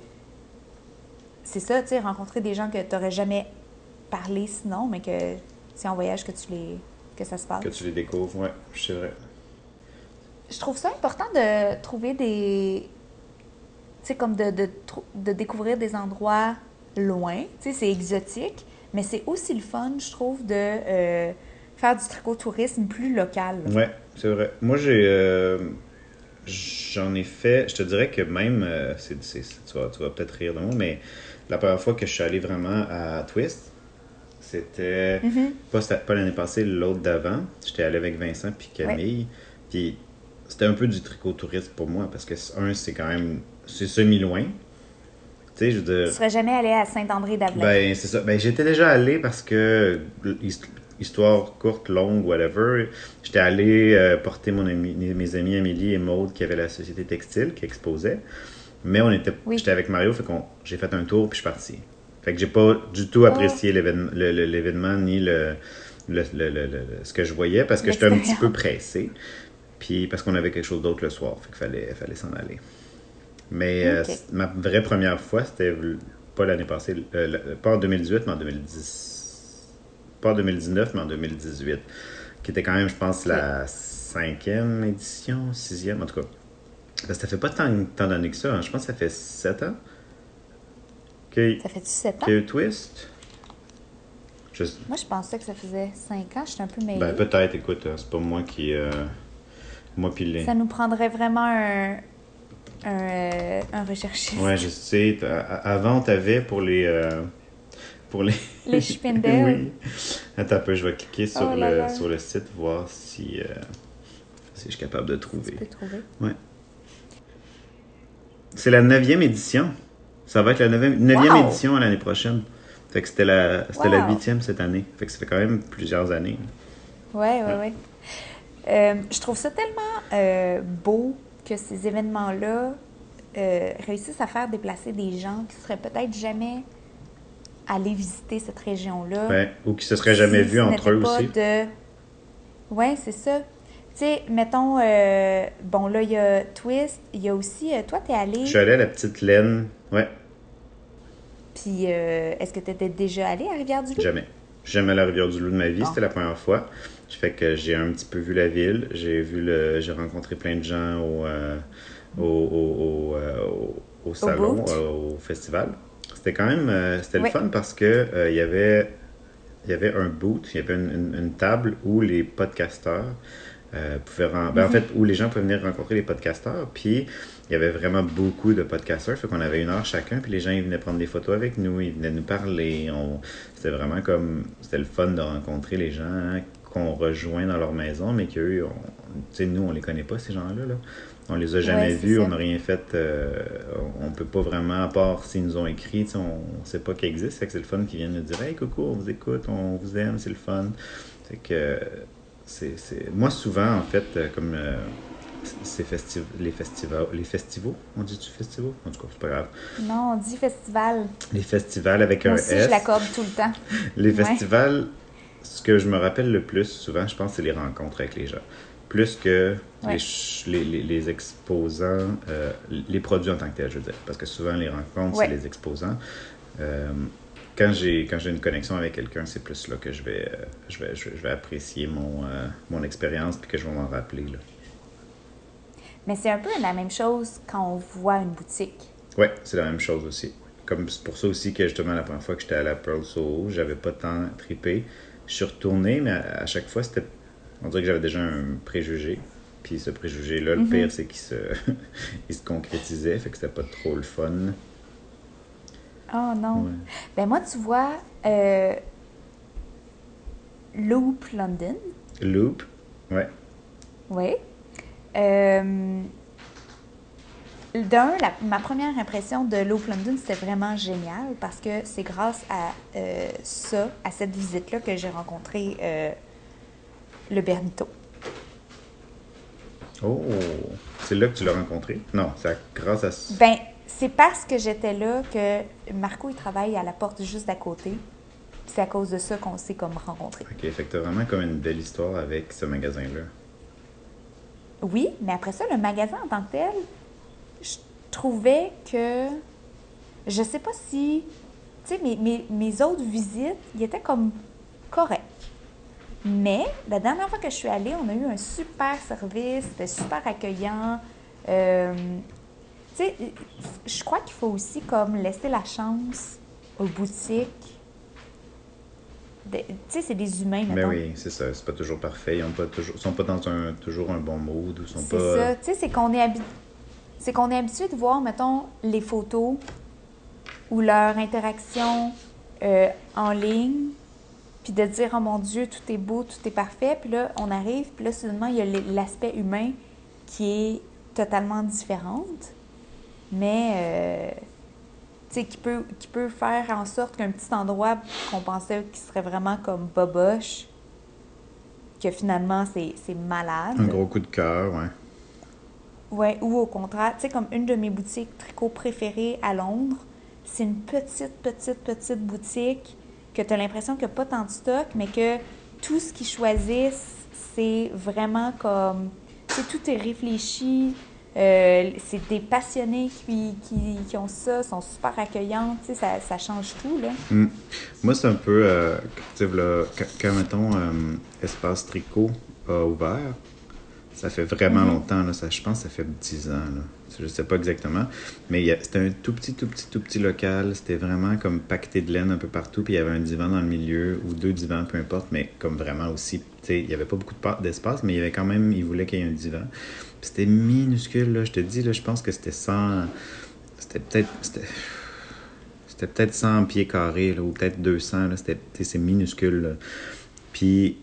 c'est ça, tu sais, rencontrer des gens que tu n'aurais jamais parlé sinon, mais que c'est en voyage que tu les que ça se passe. Que tu les découvres, ouais, c'est vrai. Je trouve ça important de trouver des. Tu sais, comme de, de, de découvrir des endroits loin. Tu sais, c'est exotique, mais c'est aussi le fun, je trouve, de euh, faire du tricot-tourisme plus local. Ouais, c'est vrai. Moi, j'ai. euh, J'en ai fait. Je te dirais que même. euh, tu vas, tu vas peut-être rire de moi, mais la première fois que je suis allé vraiment à Twist, c'était. Mhm. Pas, l'année passée, l'autre d'avant. J'étais allé avec Vincent puis Camille. Puis c'était un peu du tricot touriste pour moi parce que, un, c'est quand même. C'est semi-loin. Tu sais, je veux dire. Tu serais jamais allé à Saint-André-d'Avelin. Ben, c'est ça. Ben, j'étais déjà allé parce que, histoire courte, longue, whatever, j'étais allé euh, porter mon ami, mes amis Amélie et Maude qui avaient la société textile qui exposait. Mais on était, Oui. j'étais avec Mario, fait qu'on, j'ai fait un tour puis je suis parti. Fait que j'ai pas du tout apprécié l'événement, ni le, le- le- le- ce que je voyais parce que j'étais un petit peu pressé. Puis parce qu'on avait quelque chose d'autre le soir, fait qu'il fallait, fallait s'en aller. Mais euh, ma vraie première fois, c'était pas l'année passée, euh, pas en 2018, mais en 2010. Pas en 2019, mais en 2018. Qui était quand même, je pense, la cinquième édition, sixième, en tout cas. Parce que ça fait pas tant, tant d'années que ça, hein. je pense que ça fait sept ans qu'il Ça fait-tu 7 ans? eu Twist? Je- Moi, je pensais que ça faisait 5 ans. Je suis un peu mêlée. ben, peut-être, écoute, hein, c'est pas moi qui. euh, moi les. ça nous prendrait vraiment un, un, euh, un recherchiste. Ouais, je sais. Avant, t'avais pour les. euh, pour les. Les Spindel. oui. Attends un peu, je vais cliquer sur, Oh là le, là. sur le site, voir si, euh, si je suis capable de Tu trouver. peux trouver. C'est la neuvième édition. Ça va être la neuvième, neuvième Wow! édition l'année prochaine. Fait que c'était la, Wow! huitième cette année. Fait que ça fait quand même plusieurs années. Ouais, ouais, ouais. Euh, je trouve ça tellement euh, beau que ces événements-là euh, réussissent à faire déplacer des gens qui seraient peut-être jamais allés visiter cette région-là. Ouais. Ou qui se seraient jamais Si vus entre eux aussi. De... Ouais, c'est ça. Tu sais, mettons, euh, bon, là, il y a Twist, il y a aussi, euh, toi, t'es allé, Je suis allé à la petite laine. Ouais, puis euh, est-ce que t'étais déjà allé à Rivière-du-Loup? jamais. Jamais à la Rivière-du-Loup de ma vie, Bon. c'était la première fois. Fait que j'ai un petit peu vu la ville. J'ai vu le. J'ai rencontré plein de gens au, euh, au, au, au, au- salon, au festival. C'était quand même. euh, c'était Oui. le fun parce que euh, il y avait. Il y avait un boot, il y avait une, une- une table où les podcasteurs euh, pouvaient ben, en fait où les gens pouvaient venir rencontrer les podcasteurs. Puis il y avait vraiment beaucoup de podcasteurs, fait qu'on avait une heure chacun. Puis les gens ils venaient prendre des photos avec nous, ils venaient nous parler. On... C'était vraiment comme c'était le fun de rencontrer les gens hein, qu'on rejoint dans leur maison, mais qu'eux, on... tu sais, nous on les connaît pas ces gens-là. Là. On les a jamais Ouais, vus, on n'a rien fait. euh, on peut pas vraiment, à part s'ils nous ont écrit, on ne sait pas qu'ils existent. Fait que c'est le fun qu'ils viennent nous dire Hey, coucou, on vous écoute, on vous aime, c'est le fun. Fait que c'est. c'est- Moi, souvent, en fait, euh, comme euh, ces festi- les festivals, les festivals, on dit-tu festivals En tout cas, c'est pas grave. Non, on dit festival. Les festivals avec Moi un aussi, S. je l'accorde tout le temps. Les Ouais. festivals, ce que je me rappelle le plus souvent, je pense, c'est les rencontres avec les gens. Plus que Ouais. les, les, exposants, euh, les produits en tant que tels, je veux dire. Parce que souvent, les rencontres, Ouais. c'est les exposants. Euh, quand j'ai quand j'ai une connexion avec quelqu'un, c'est plus là que je vais, euh, je vais, je vais, je vais apprécier mon, mon expérience puis que je vais m'en rappeler. Là. Mais c'est un peu la même chose quand on voit une boutique. Ouais, c'est la même chose aussi. Comme c'est pour ça aussi que justement la première fois que j'étais à la Pearl Soho, j'avais pas tant trippé. Je suis retourné, mais à, à chaque fois, c'était. On dirait que j'avais déjà un préjugé. Puis ce préjugé-là, le pire, c'est qu'il se... il se concrétisait, fait que c'était pas trop le fun. Oh non. Ouais. Ben moi, tu vois, euh, Loop London, Loop, ouais. oui. Euh, D'un, ma première impression de Loop London, c'était vraiment génial parce que c'est grâce à euh, ça, à cette visite-là, que j'ai rencontré euh, le Bernito. Oh, c'est là que tu l'as rencontré? Non, c'est grâce à. ce- Ben, c'est parce que j'étais là que Marco, il travaille à la porte juste d'à côté. C'est à cause de ça qu'on s'est comme rencontrés. Ok, fait que t'as vraiment comme une belle histoire avec ce magasin-là. Oui, mais après ça, le magasin en tant que tel, je trouvais que. Je sais pas si. Tu sais, mes, mes, mes autres visites, ils étaient comme corrects. Mais la dernière fois que je suis allée, on a eu un super service, c'était super accueillant. Euh, tu sais, je crois qu'il faut aussi comme laisser la chance aux boutiques. Tu sais, c'est des humains, Mais mettons. oui, c'est ça. C'est pas toujours parfait. Ils toujours, sont pas dans un, toujours un bon mood ou sont C'est ça. Tu sais, c'est qu'on est, habi- c'est qu'on est habitué de voir, mettons, les photos ou leur interaction euh, en ligne, puis de dire, oh mon Dieu, tout est beau, tout est parfait. Puis là, on arrive, puis là, soudainement, il y a l'aspect humain qui est totalement différente, mais euh, qui peut, qui peut faire en sorte qu'un petit endroit qu'on pensait qui serait vraiment comme boboche, que finalement, c'est c'est malade. Un gros coup de cœur, ouais. Ou au contraire, tu sais, comme une de mes boutiques tricot préférées à Londres, c'est une petite, petite, petite boutique que tu as l'impression qu'il n'y a pas tant de stock, mais que tout ce qu'ils choisissent, c'est vraiment comme. Tu sais, tout est réfléchi. euh, c'est des passionnés qui, qui, ont ça, sont super accueillants. Tu sais, ça, change tout, là. Mm. Moi, c'est un peu. euh, tu sais, quand, mettons, euh, Espace Tricot a ouvert, ça fait vraiment longtemps, là, ça, je pense que ça fait 10 ans. Là. Je sais pas exactement. Mais c'était un tout petit, tout petit, tout petit local. C'était vraiment comme pacté de laine un peu partout. Puis il y avait un divan dans le milieu, ou deux divans, peu importe. Mais comme vraiment aussi. Il y avait pas beaucoup de pa- d'espace, mais il y avait quand même. Il voulait qu'il y ait un divan. C'était minuscule, là. Je te dis, là, je pense que c'était 100. C'était peut-être. C'était peut-être 100 pieds carrés, là, ou peut-être 200. Là, c'était, c'est minuscule. là. Puis,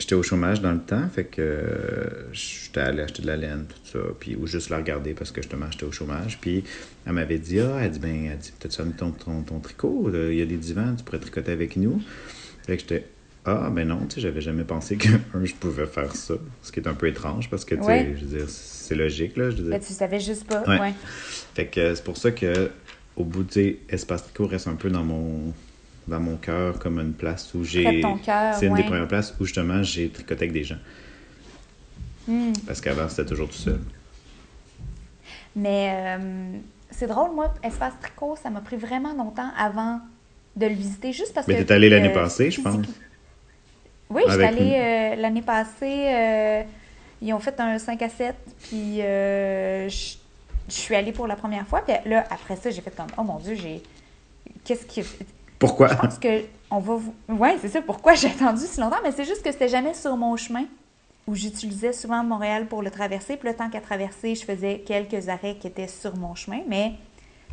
j'étais au chômage dans le temps, fait que euh, j'étais allé acheter de la laine, tout ça, puis, ou juste la regarder parce que justement, j'étais au chômage. Puis, elle m'avait dit, ah, elle dit, ben, elle dit, t'as-tu amené ton, ton, ton tricot? Il y a des divans, tu pourrais tricoter avec nous. Fait que j'étais, ah, ben non, tu sais, j'avais jamais pensé que, un, je pouvais faire ça. Ce qui est un peu étrange parce que, tu sais, Ouais. je veux dire, c'est logique, là. Je veux dire. Ben, tu savais juste pas. Ouais. Ouais. Fait que euh, c'est pour ça que au bout de Espace Tricot reste un peu dans mon dans mon cœur comme une place où j'ai c'est une des premières places où justement j'ai tricoté avec des gens. Hmm. Parce qu'avant, c'était toujours tout seul. Mais euh, c'est drôle, moi, Espace Tricot, ça m'a pris vraiment longtemps avant de le visiter, juste parce Mais que... t'es allé l'année euh, passée, je pense. Oui, j'étais allée euh, l'année passée. euh, ils ont fait un 5 à 7, puis euh, je je suis allée pour la première fois. Puis là, après ça, j'ai fait comme, oh mon Dieu, j'ai... Qu'est-ce qui... Pourquoi? Je pense que on va vous... Ouais, c'est ça, pourquoi j'ai attendu si longtemps, mais c'est juste que c'était jamais sur mon chemin où j'utilisais souvent Montréal pour le traverser. Puis le temps qu'à traverser, je faisais quelques arrêts qui étaient sur mon chemin, mais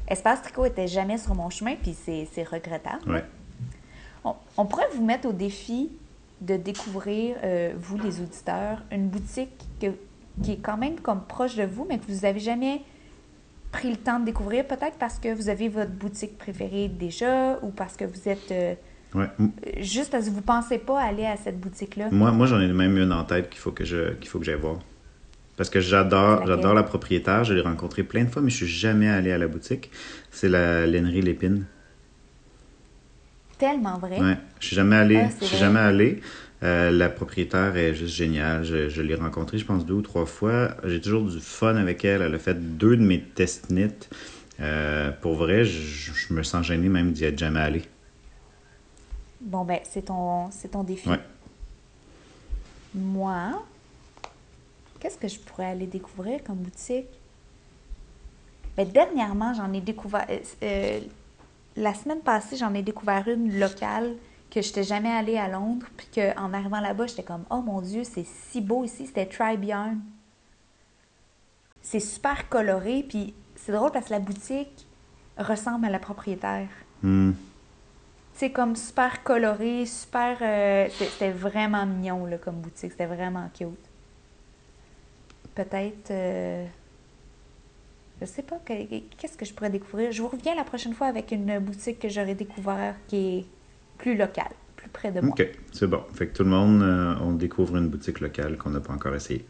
Espace Tricot était jamais sur mon chemin, puis c'est c'est regrettable. Ouais. On, on pourrait vous mettre au défi de découvrir, euh, vous les auditeurs, une boutique que- qui est quand même comme proche de vous, mais que vous n'avez jamais pris le temps de découvrir, peut-être parce que vous avez votre boutique préférée déjà ou parce que vous êtes euh, Ouais. M- juste parce que vous ne pensez pas aller à cette boutique-là? Moi, moi j'en ai même une en tête qu'il faut que je qu'il faut que j'aille voir. Parce que j'adore la propriétaire, je l'ai rencontrée plein de fois, mais je suis jamais allé à la boutique. C'est la lainerie Lépine. Tellement vrai. Ouais. Je suis jamais allé. Ah, je suis jamais allé. Euh, la propriétaire est juste géniale. Je, je l'ai rencontrée, je pense, deux ou trois fois. J'ai toujours du fun avec elle. Elle a fait deux de mes test knits. Euh, pour vrai, je, je me sens gêné même d'y être jamais allé. Bon, ben, c'est ton, c'est ton défi. Ouais. Moi, qu'est-ce que je pourrais aller découvrir comme boutique? Ben, dernièrement, j'en ai découvert. euh, la semaine passée, j'en ai découvert une locale que je n'étais jamais allée à Londres. Puis qu'en arrivant là-bas, j'étais comme, oh mon Dieu, c'est si beau ici. C'était Tribe Yarn. C'est super coloré. Puis c'est drôle parce que la boutique ressemble à la propriétaire. Hmm. C'est comme super coloré, super. euh, c'était vraiment mignon là, comme boutique. C'était vraiment cute. Peut-être. euh, je sais pas. que- Qu'est-ce que je pourrais découvrir? Je vous reviens la prochaine fois avec une boutique que j'aurais découvert qui est plus locale, plus près de moi. OK, c'est bon. Fait que tout le monde, euh, on découvre une boutique locale qu'on n'a pas encore essayée.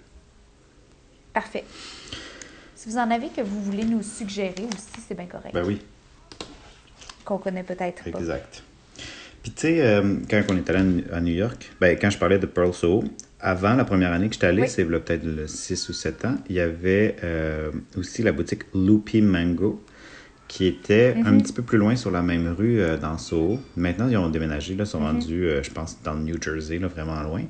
Parfait. Si vous en avez que vous voulez nous suggérer aussi, c'est bien correct. Ben oui, Qu'on connaît peut-être pas. exact. Puis tu sais, euh, quand on est allé à New- à New York, ben, quand je parlais de Pearl Soho, avant la première année que j'étais allé, Oui. c'est peut-être le 6 ou 7 ans, il y avait euh, aussi la boutique Loopy Mango qui était un Mhm. petit peu plus loin sur la même rue euh, dans Soho. Maintenant, ils ont déménagé, là, Mhm. sont rendus, euh, je pense, dans le New Jersey, là, vraiment loin.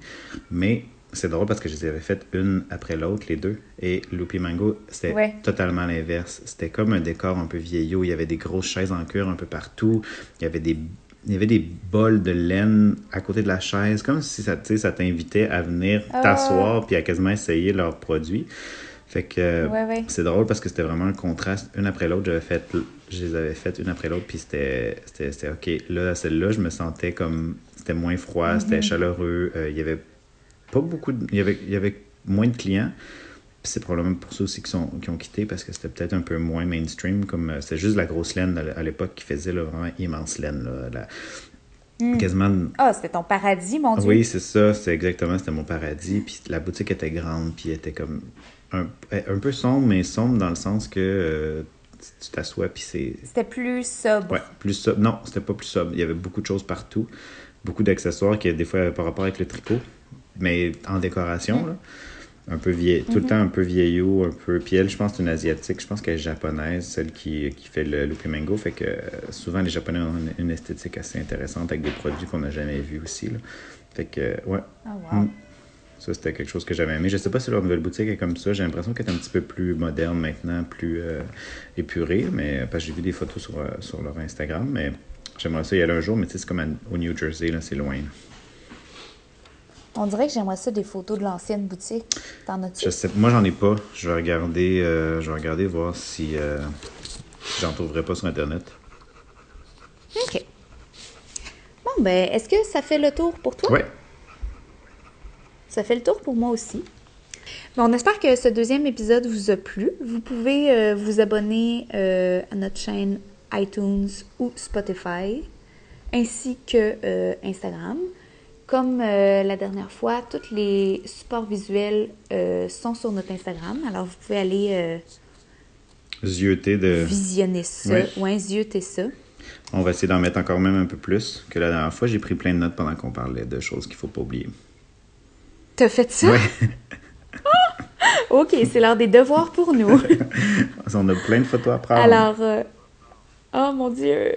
Mais c'est drôle parce que je les avais faites une après l'autre, les deux. Et Loopy Mango, c'était Ouais. totalement l'inverse. C'était comme un décor un peu vieillot. Il y avait des grosses chaises en cuir un peu partout. Il y avait des, il y avait des bols de laine à côté de la chaise, comme si ça, ça t'invitait à venir Ah. t'asseoir puis à quasiment essayer leurs produits. Fait que Ouais, ouais. c'est drôle parce que c'était vraiment un contraste. Une après l'autre, j'avais fait, je les avais faites une après l'autre, puis c'était, OK. Là, celle-là, je me sentais comme. C'était moins froid, c'était chaleureux. euh, il y avait pas beaucoup de- y avait, il y avait moins de clients. C'est probablement pour ça aussi qu'ils, sont, qu'ils ont quitté, parce que c'était peut-être un peu moins mainstream. Comme euh, c'était juste la grosse laine à l'époque qui faisait là, vraiment immense laine. Là, la- Hmm. Quasiment. Ah, c'était ton paradis, mon Dieu. Oui, c'est ça, c'est exactement, c'était mon paradis. Puis la boutique était grande, puis elle était comme un, un peu sombre, mais sombre dans le sens que euh, tu t'assois, puis c'est. C'était plus sobre. Ouais, plus sobre. Non, c'était pas plus sobre. Il y avait beaucoup de choses partout, beaucoup d'accessoires qui, des fois, par rapport avec le tricot, mais en décoration, là. Un peu vieille, tout le temps un peu vieillot, un peu. Puis elle, je pense c'est une asiatique, je pense qu'elle est japonaise, celle qui, qui fait le Loopy Mango. Fait que euh, souvent, les Japonais ont une, une esthétique assez intéressante avec des produits qu'on n'a jamais vus aussi, là. Fait que, euh, ouais. Ah, wow. Mm. Ça, c'était quelque chose que j'avais aimé. Je sais pas si leur nouvelle boutique est comme ça. J'ai l'impression qu'elle est un petit peu plus moderne maintenant, plus euh, épurée. Mais, parce que j'ai vu des photos sur, sur leur Instagram. Mais j'aimerais ça y aller un jour. Mais tu sais, c'est comme à- au New Jersey, là, c'est loin. On dirait que j'aimerais ça des photos de l'ancienne boutique. T'en as-tu? Je sais, moi, j'en ai pas. Je vais regarder, euh, je vais regarder voir si euh, j'en trouverai pas sur Internet. OK. Bon, ben, est-ce que ça fait le tour pour toi? Ouais. Ça fait le tour pour moi aussi. Bon, on espère que ce deuxième épisode vous a plu. Vous pouvez euh, vous abonner à notre chaîne iTunes ou Spotify, ainsi que Instagram. Comme euh, la dernière fois, tous les supports visuels euh, sont sur notre Instagram. Alors, vous pouvez aller euh, de. visionner ça, Oui. ou inzioter ça. On va essayer d'en mettre encore même un peu plus que la dernière fois. J'ai pris plein de notes pendant qu'on parlait de choses qu'il faut pas oublier. T'as fait ça? Ouais. OK, c'est l'heure des devoirs pour nous. On a plein de photos à prendre. Alors, euh, oh mon Dieu.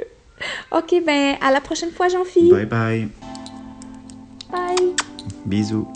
OK, ben à la prochaine fois, Jean-Philippe. Bye bye. Bye. Bisous.